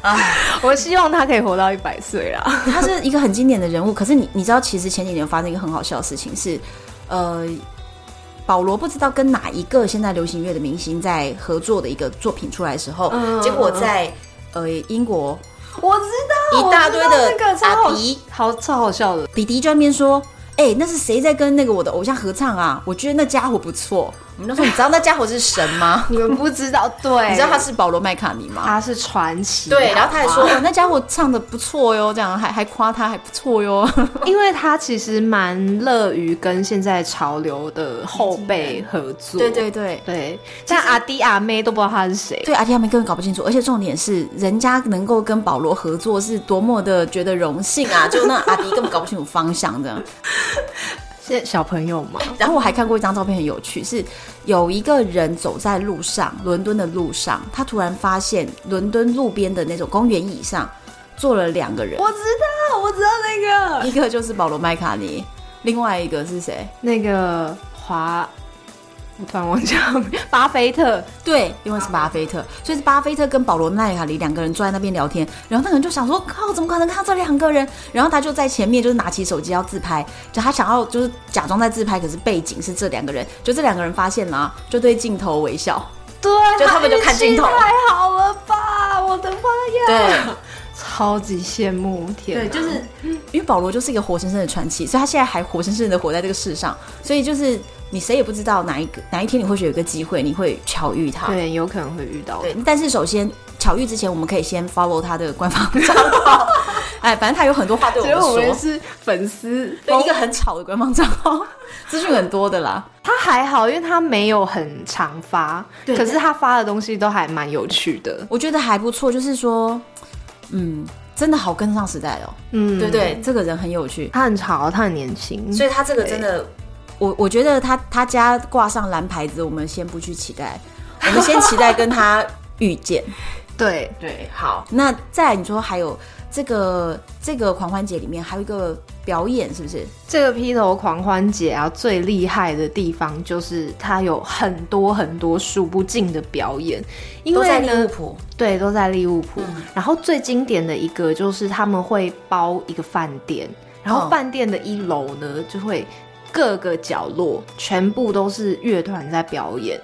啊！我希望他可以活到一百岁啦。他是一个很经典的人物，可是你你知道，其实前几年发生一个很好笑的事情是，呃，保罗不知道跟哪一个现在流行乐的明星在合作的一个作品出来的时候，嗯、结果在呃英国，我知道一大堆的阿迪，好超好笑的，比迪专门说，哎、欸，那是谁在跟那个我的偶像合唱啊？我觉得那家伙不错。我们都说，你知道那家伙是神吗？你们不知道，对，你知道他是保罗麦卡尼吗？他是传奇，对。然后他还说，那家伙唱的不错哟，这样还还夸他还不错哟。因为他其实蛮乐于跟现在潮流的后辈合作，对对对对。像阿弟阿妹都不知道他是谁，对，阿弟阿妹根本搞不清楚。而且重点是，人家能够跟保罗合作，是多么的觉得荣幸啊！就那阿弟根本搞不清楚方向，这样。是小朋友嘛？然后我还看过一张照片，很有趣，是有一个人走在路上，伦敦的路上，他突然发现伦敦路边的那种公园椅上坐了两个人。我知道，我知道那个，一个就是保罗麦卡尼，另外一个是谁？那个华。我突然忘记了，巴菲特，对，因为是巴菲特，所以是巴菲特跟保罗奈卡里两个人坐在那边聊天，然后那个人就想说，靠，怎么可能看到这两个人？然后他就在前面，就是拿起手机要自拍，就他想要就是假装在自拍，可是背景是这两个人，就这两个人发现了，就对镜头微笑，对，就他们就看镜头，太好了吧，我的妈呀，对，超级羡慕，天，对，就是因为保罗就是一个活生生的传奇，所以他现在还活生生的活在这个世上，所以就是。你谁也不知道哪一个哪一天你会有一个机会，你会巧遇他。对，有可能会遇到。对，但是首先巧遇之前，我们可以先 follow 他的官方账号。哎，反正他有很多话对我们说。我们是粉丝，对一个很吵的官方账号，资讯很多的啦。他还好，因为他没有很常发，对可是他发的东西都还蛮有趣的，我觉得还不错。就是说，嗯，真的好跟上时代哦。嗯，对对，这个人很有趣，他很潮，他很年轻，所以他这个真的。我我觉得他他家挂上蓝牌子，我们先不去期待，我们先期待跟他遇见。对对，好。那再来，你说还有这个这个狂欢节里面还有一个表演，是不是？这个披头狂欢节啊，最厉害的地方就是它有很多很多数不尽的表演，因为呢，都在利物浦，对，都在利物浦。嗯、然后最经典的一个就是他们会包一个饭店，然后饭店的一楼呢就会。各个角落全部都是乐团在表演，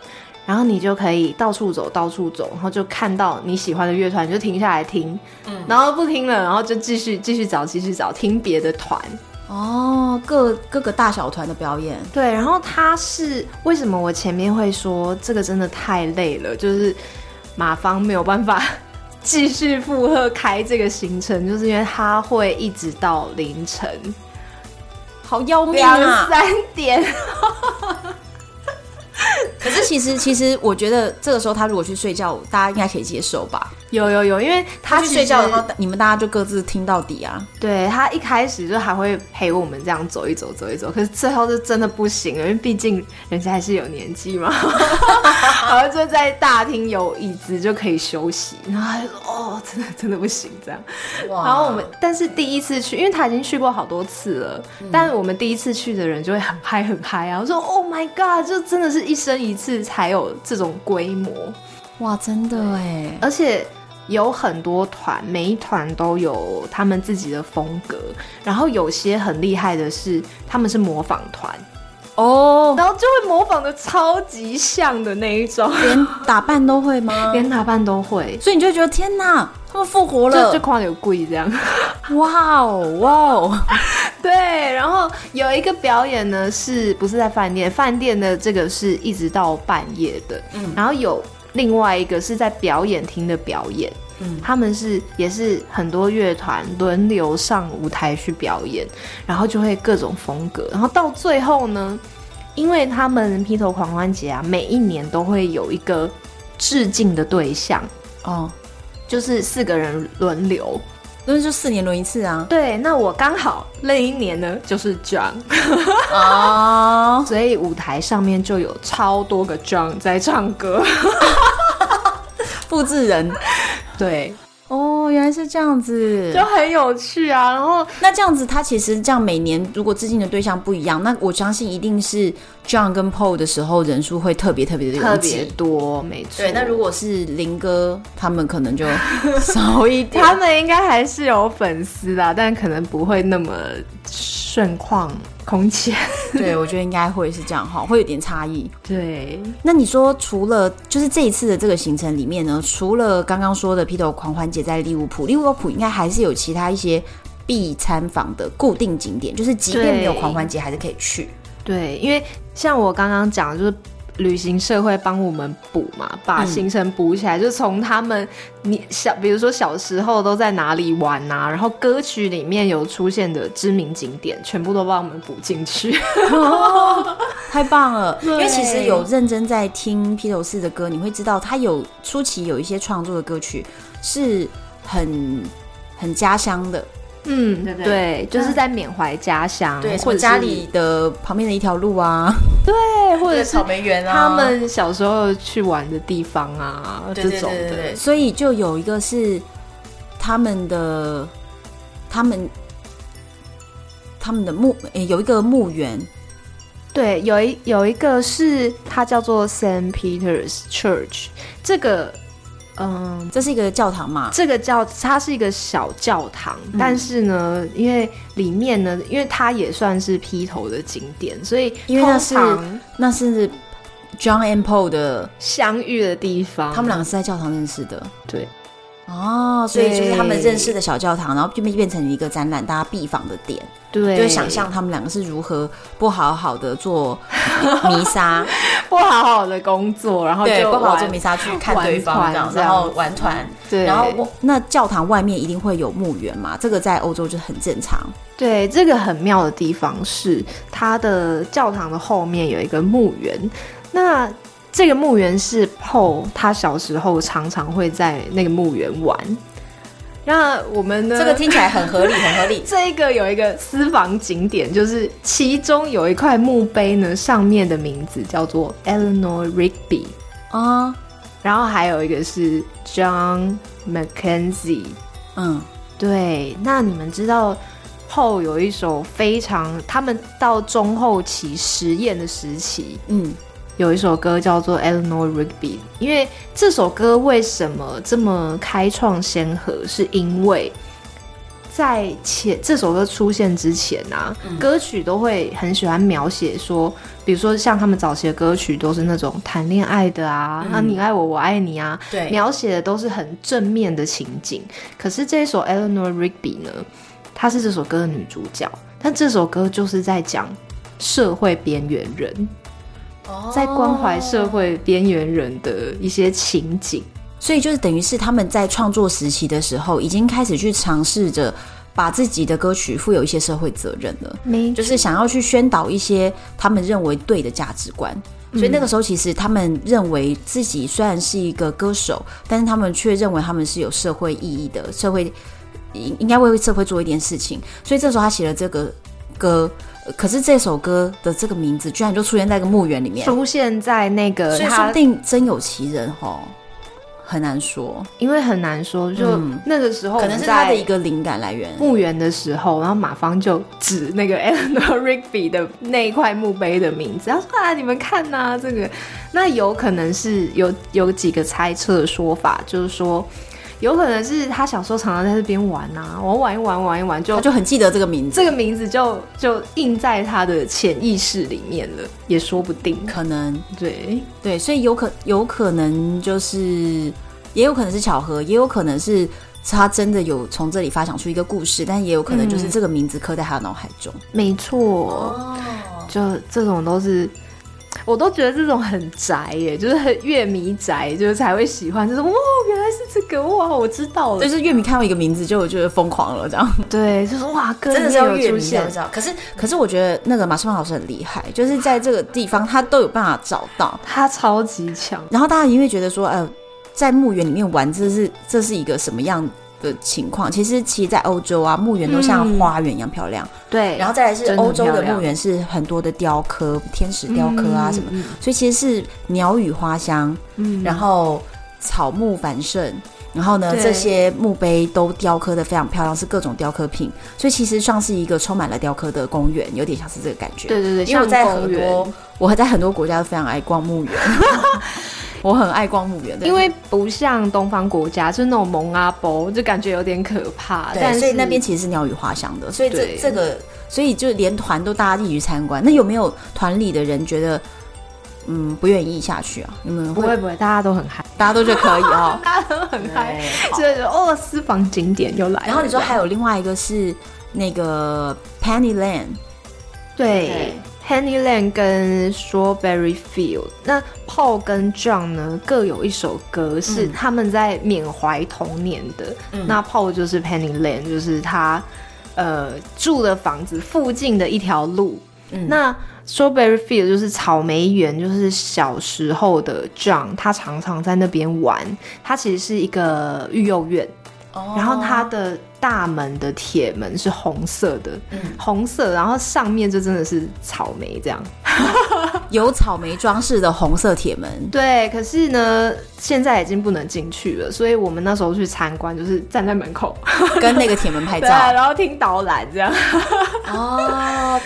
然后你就可以到处走，到处走，然后就看到你喜欢的乐团，你就停下来听，嗯，然后不听了，然后就继续继续找，继续找听别的团，哦，各各个大小团的表演。对，然后他是为什么我前面会说这个真的太累了，就是马芳没有办法继续负荷开这个行程，就是因为他会一直到凌晨，好要命啊，两三点。可是其实其实我觉得这个时候他如果去睡觉，大家应该可以接受吧？有有有，因为他，去睡觉的话，你们大家就各自听到底啊。对，他一开始就还会陪我们这样走一走走一走，可是最后是真的不行了，因为毕竟人家还是有年纪嘛。然后就在大厅有椅子就可以休息，然后他就说：“哦，真的真的不行这样。”然后我们但是第一次去，因为他已经去过好多次了，嗯、但是我们第一次去的人就会很嗨很嗨啊！我说：“Oh my god！” 就真的是一生一次才有这种规模，哇，真的哎！而且。有很多团，每一团都有他们自己的风格。然后有些很厉害的是，他们是模仿团哦，然后就会模仿的超级像的那一种，连打扮都会吗？连打扮都会，所以你就觉得天哪，他们复活了，就就夸有贵这样。哇哦哇哦，对。然后有一个表演呢，是不是在饭店？饭店的这个是一直到半夜的，嗯，然后有。另外一个是在表演厅的表演，嗯，他们是也是很多乐团轮流上舞台去表演，然后就会各种风格，然后到最后呢，因为他们披头狂欢节啊，每一年都会有一个致敬的对象，哦，就是四个人轮流。那就四年轮一次啊。对，那我刚好那一年呢，就是 John 哦，所以舞台上面就有超多个 John 在唱歌，复制人，对。哦，原来是这样子，就很有趣啊。然后那这样子，他其实这样每年如果致敬的对象不一样，那我相信一定是 John 跟 Paul 的时候人数会特别特别的特别多，没错。对，那如果是林哥他们可能就 少一点，他们应该还是有粉丝啦，但可能不会那么盛况空前。对，我觉得应该会是这样哈，会有点差异。对，那你说除了就是这一次的这个行程里面呢，除了刚刚说的披头狂欢节在利物浦，利物浦应该还是有其他一些必参访的固定景点，就是即便没有狂欢节还是可以去。对，因为像我刚刚讲就是。旅行社会帮我们补嘛，把行程补起来，嗯、就从他们你小，比如说小时候都在哪里玩啊，然后歌曲里面有出现的知名景点，全部都帮我们补进去，哦，太棒了！因为其实有认真在听披头士的歌，你会知道他有初期有一些创作的歌曲是很很家乡的。嗯，对对，对，就是在缅怀家乡，对，或者家里的旁边的一条路啊，对，或者草莓园啊，他们小时候去玩的地方啊，这种的，对。所以就有一个是他们的，他们他们的墓，诶，有一个墓园，对，有一有一个是它叫做 Saint Peter's Church，这个。嗯，这是一个教堂嘛？这个教它是一个小教堂，嗯、但是呢，因为里面呢，因为它也算是披头的景点，所以因为那是那是 John and Paul 的相遇的地方，他们两个是在教堂认识的。对，哦，所以就是他们认识的小教堂，然后就变变成一个展览，大家必访的点。对，就想象他们两个是如何不好好的做弥撒，不好好的工作，然后就不好好做弥撒去看对方这样，然后玩团。对，然后那教堂外面一定会有墓园嘛？这个在欧洲就很正常。对，这个很妙的地方是，它的教堂的后面有一个墓园。那这个墓园是 Paul 他小时候常常会在那个墓园玩。那我们呢？这个听起来很合理，很合理。这一个有一个私房景点，就是其中有一块墓碑呢，上面的名字叫做 Eleanor Rigby 啊，然后还有一个是 John Mackenzie。嗯，对。那你们知道后有一首非常，他们到中后期实验的时期，嗯。有一首歌叫做《Eleanor Rigby》，因为这首歌为什么这么开创先河？是因为在前这首歌出现之前啊，嗯、歌曲都会很喜欢描写说，比如说像他们早期的歌曲都是那种谈恋爱的啊，嗯、啊你爱我，我爱你啊，对，描写的都是很正面的情景。可是这首《Eleanor Rigby》呢？她是这首歌的女主角，但这首歌就是在讲社会边缘人，在关怀社会边缘人的一些情景。所以就是等于是他们在创作时期的时候，已经开始去尝试着把自己的歌曲负有一些社会责任了，没就是想要去宣导一些他们认为对的价值观。所以那个时候，其实他们认为自己虽然是一个歌手，但是他们却认为他们是有社会意义的，社会应应该为社会做一点事情。所以这时候他写了这个歌，可是这首歌的这个名字居然就出现在一个墓园里面，出现在那个，所以说不定真有其人哈。很难说，因为很难说，就那个时候可能是他的一个灵感来源。墓园的时候，然后马芳就指那个 Eleanor Rigby 的那一块墓碑的名字，他说：“啊，你们看呐、啊，这个。”那有可能是有有几个猜测的说法，就是说。有可能是他小时候常常在这边玩啊，我玩一玩，玩一玩就他就很记得这个名字，这个名字就就印在他的潜意识里面了，也说不定。可能对对，所以有可有可能就是，也有可能是巧合，也有可能是他真的有从这里发想出一个故事，但也有可能就是这个名字刻在他的脑海中。嗯、没错，哦、就这种都是。我都觉得这种很宅耶，就是很乐迷宅，就是才会喜欢。就是哇，原来是这个哇，我知道了。就是乐迷看到一个名字就觉得疯狂了，这样。对，就是哇，歌真的是要乐迷。可是，可是我觉得那个马世芳老师很厉害，就是在这个地方他都有办法找到，他超级强。然后大家因为觉得说，呃，在墓园里面玩，这是这是一个什么样的情况？其实，其实，在欧洲啊，墓园都像花园一样漂亮。嗯、对，然后再来是欧洲的墓园是很多的雕刻，天使雕刻啊什么，嗯、所以其实是鸟语花香，嗯，然后草木繁盛，然后呢，这些墓碑都雕刻的非常漂亮，是各种雕刻品，所以其实像是一个充满了雕刻的公园，有点像是这个感觉。对对对，因为我在很多，我在很多国家都非常爱逛墓园。我很爱逛墓园，因为不像东方国家，就是那种蒙阿波，就感觉有点可怕。对，但所以那边其实是鸟语花香的，所以这对这个，所以就连团都大家一起去参观。那有没有团里的人觉得，嗯，不愿意下去啊？你们不会不会，大家都很嗨，大家都觉得可以哦，大家都很嗨，就是哦，私房景点又来了。然后你说还有另外一个是那个 Pennyland，对。Penny Lane 跟 Strawberry Field，那 Paul 跟 John 呢，各有一首歌是他们在缅怀童年的。嗯、那 Paul 就是 Penny Lane，就是他呃住的房子附近的一条路。嗯、那 Strawberry Field 就是草莓园，就是小时候的 John，他常常在那边玩。他其实是一个育幼院，哦、然后它的。大门的铁门是红色的，嗯，红色，然后上面就真的是草莓这样，有草莓装饰的红色铁门。对，可是呢，现在已经不能进去了，所以我们那时候去参观，就是站在门口跟那个铁门拍照，然后听导览这样。哦。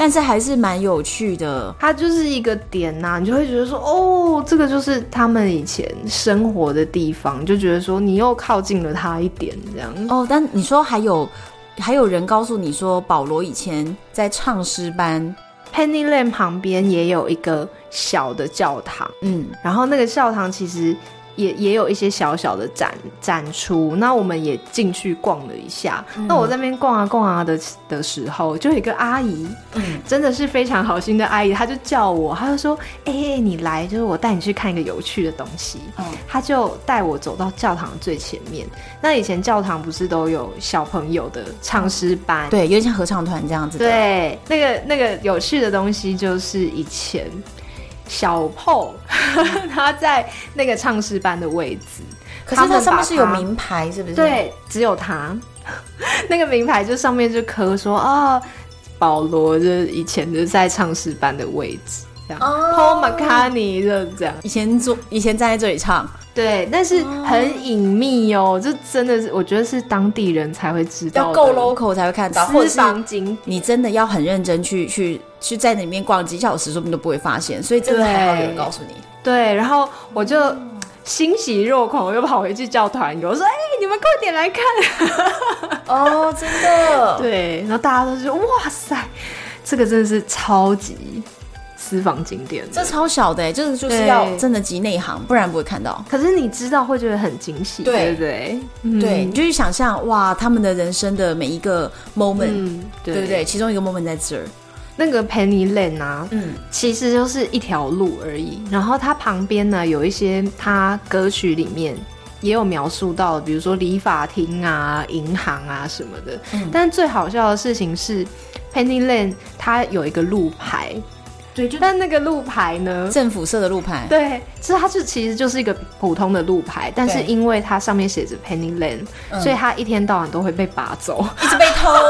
但是还是蛮有趣的，它就是一个点呐、啊，你就会觉得说，哦，这个就是他们以前生活的地方，就觉得说你又靠近了他一点，这样。哦，但你说还有还有人告诉你说，保罗以前在唱诗班，Penny Lane 旁边也有一个小的教堂，嗯，然后那个教堂其实。也也有一些小小的展展出，那我们也进去逛了一下。嗯、那我在那边逛啊逛啊的的时候，就有一个阿姨，嗯，真的是非常好心的阿姨，她就叫我，她就说：“哎、欸，你来，就是我带你去看一个有趣的东西。嗯”她就带我走到教堂最前面。那以前教堂不是都有小朋友的唱诗班？对，有点像合唱团这样子。对，那个那个有趣的东西就是以前。小 Paul 他在那个唱诗班的位置，可是他上面是有名牌，是不是？对，只有他。那个名牌就上面就刻说啊，保罗就是以前就在唱诗班的位置，这样。Oh, Paul McCartney 就这样，以前坐，以前站在这里唱。对，但是很隐秘哦，这真的是我觉得是当地人才会知道，要够 local 才会看到，或者是你真的要很认真去去去在那里面逛几小时，说不定都不会发现。所以真的还好有人告诉你。对，然后我就欣喜若狂，我又跑回去叫团友，我说：“哎、欸，你们快点来看！” 哦，真的。对，然后大家都说：“哇塞，这个真的是超级。”私房景点，这超小的，就是就是要真的极内行，不然不会看到。可是你知道会觉得很惊喜，对不对？对，你就去想象哇，他们的人生的每一个 moment，、嗯、对不对？其中一个 moment 在这儿。那个 Penny Lane 啊，嗯，其实就是一条路而已。然后它旁边呢，有一些它歌曲里面也有描述到，比如说理发厅啊、银行啊什么的。嗯，但最好笑的事情是，Penny Lane 它有一个路牌，对，就但那个路牌呢，政府设的路牌，对，其实它是其实就是一个普通的路牌，但是因为它上面写着 Penny Lane，嗯，所以它一天到晚都会被拔走，一直被偷。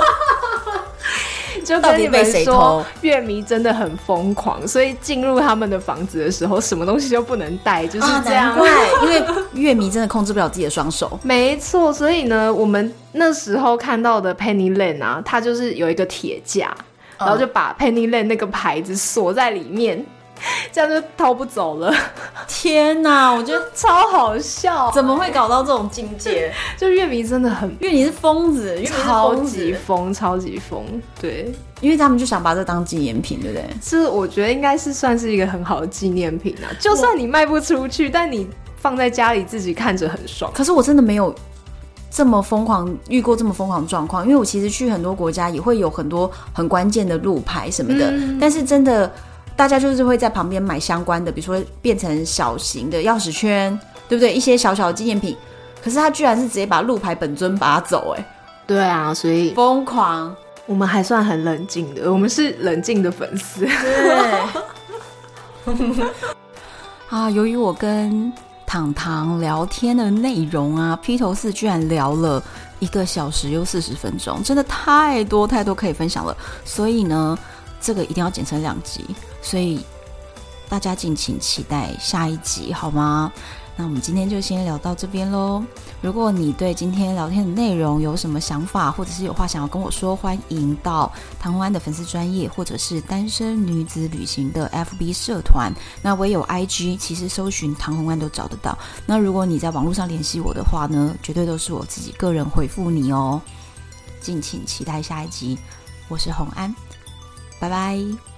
就跟你们说，乐迷真的很疯狂，所以进入他们的房子的时候，什么东西都不能带，就是这样。对、啊，因为乐迷真的控制不了自己的双手。没错，所以呢，我们那时候看到的 Penny Lane 啊，它就是有一个铁架，然后就把 Penny Lane 那个牌子锁在里面。这样就逃不走了。天哪，我觉得超好笑，怎么会搞到这种境界？就乐迷真的很，乐迷是疯子，超级疯，超级疯。对，因为他们就想把这当纪念品，对不对？是，我觉得应该是算是一个很好的纪念品啊。就算你卖不出去，但你放在家里自己看着很爽。可是我真的没有这么疯狂遇过这么疯狂的状况，因为我其实去很多国家也会有很多很关键的路牌什么的，嗯、但是真的。大家就是会在旁边买相关的，比如说变成小型的钥匙圈，对不对？一些小小的纪念品。可是他居然是直接把路牌本尊拔走，哎，对啊，所以疯狂。我们还算很冷静的，我们是冷静的粉丝。对。啊，由于我跟糖糖聊天的内容啊，披头四居然聊了一个小时又四十分钟，真的太多太多可以分享了，所以呢。这个一定要剪成两集，所以大家敬请期待下一集，好吗？那我们今天就先聊到这边喽。如果你对今天聊天的内容有什么想法，或者是有话想要跟我说，欢迎到唐红安的粉丝专业，或者是单身女子旅行的 FB 社团。那我也有 IG，其实搜寻唐红安都找得到。那如果你在网络上联系我的话呢，绝对都是我自己个人回复你哦。敬请期待下一集，我是红安。拜拜。